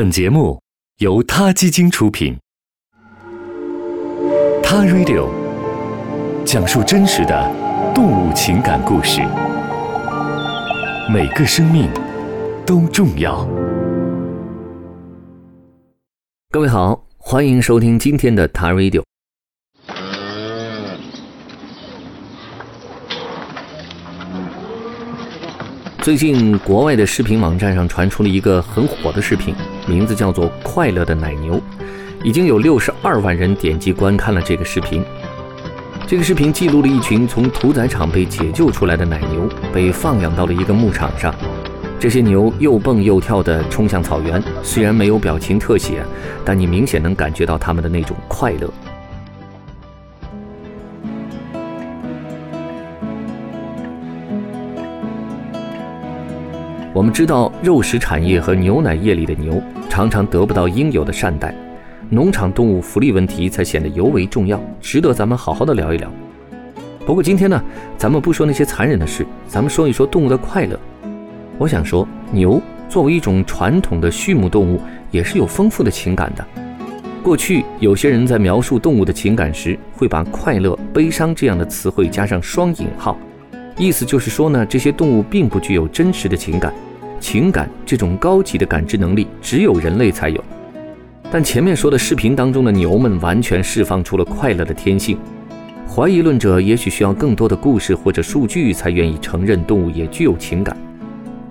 本节目由他基金出品，《他 Radio》讲述真实的动物情感故事，每个生命都重要。各位好，欢迎收听今天的《他 Radio》。最近，国外的视频网站上传出了一个很火的视频，名字叫做《快乐的奶牛》，已经有六十二万人点击观看了这个视频。这个视频记录了一群从屠宰场被解救出来的奶牛，被放养到了一个牧场上。这些牛又蹦又跳地冲向草原，虽然没有表情特写，但你明显能感觉到它们的那种快乐。我们知道，肉食产业和牛奶业里的牛常常得不到应有的善待，农场动物福利问题才显得尤为重要，值得咱们好好的聊一聊。不过今天呢，咱们不说那些残忍的事，咱们说一说动物的快乐。我想说，牛作为一种传统的畜牧动物，也是有丰富的情感的。过去有些人在描述动物的情感时，会把快乐、悲伤这样的词汇加上双引号。意思就是说呢，这些动物并不具有真实的情感，情感这种高级的感知能力只有人类才有。但前面说的视频当中的牛们完全释放出了快乐的天性。怀疑论者也许需要更多的故事或者数据才愿意承认动物也具有情感。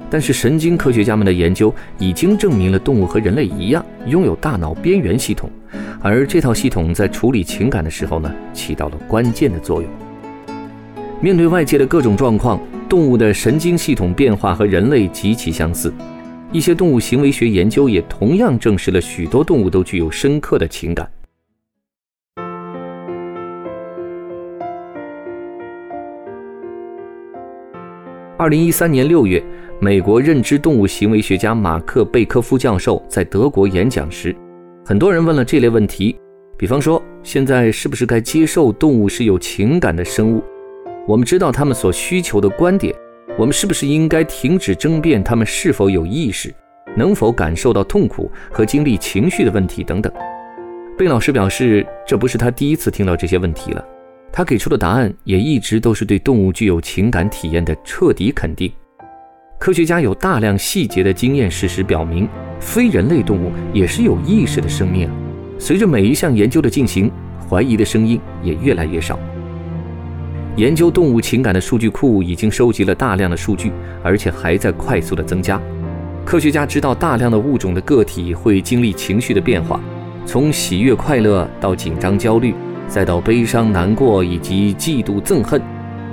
但是神经科学家们的研究已经证明了动物和人类一样拥有大脑边缘系统，而这套系统在处理情感的时候呢，起到了关键的作用。面对外界的各种状况，动物的神经系统变化和人类极其相似。一些动物行为学研究也同样证实了许多动物都具有深刻的情感。二零一三年六月，美国认知动物行为学家马克·贝科夫教授在德国演讲时，很多人问了这类问题，比方说，现在是不是该接受动物是有情感的生物？我们知道他们所需求的观点，我们是不是应该停止争辩他们是否有意识、能否感受到痛苦和经历情绪的问题等等？贝老师表示，这不是他第一次听到这些问题了，他给出的答案也一直都是对动物具有情感体验的彻底肯定。科学家有大量细节的经验事实表明，非人类动物也是有意识的生命。随着每一项研究的进行，怀疑的声音也越来越少。研究动物情感的数据库已经收集了大量的数据，而且还在快速的增加。科学家知道大量的物种的个体会经历情绪的变化，从喜悦快乐到紧张焦虑，再到悲伤难过以及嫉妒憎恨。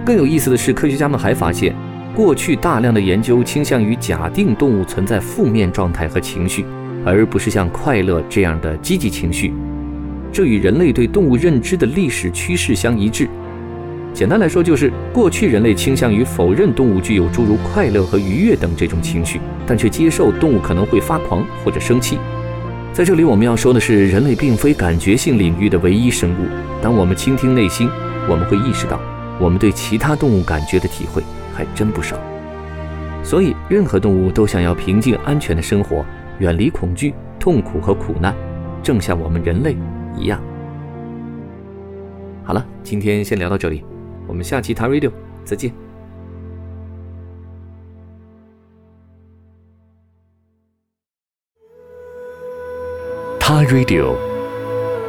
更有意思的是，科学家们还发现，过去大量的研究倾向于假定动物存在负面状态和情绪，而不是像快乐这样的积极情绪。这与人类对动物认知的历史趋势相一致。简单来说，就是过去人类倾向于否认动物具有诸如快乐和愉悦等这种情绪，但却接受动物可能会发狂或者生气。在这里，我们要说的是，人类并非感觉性领域的唯一生物。当我们倾听内心，我们会意识到，我们对其他动物感觉的体会还真不少。所以，任何动物都想要平静安全的生活，远离恐惧、痛苦和苦难，正像我们人类一样。好了，今天先聊到这里。我们下期谈 radio 再见。他 radio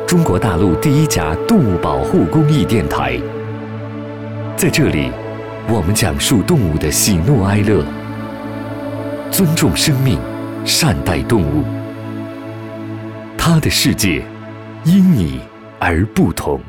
中国大陆第一家动物保护公益电台，在这里，我们讲述动物的喜怒哀乐，尊重生命，善待动物。他的世界因你而不同。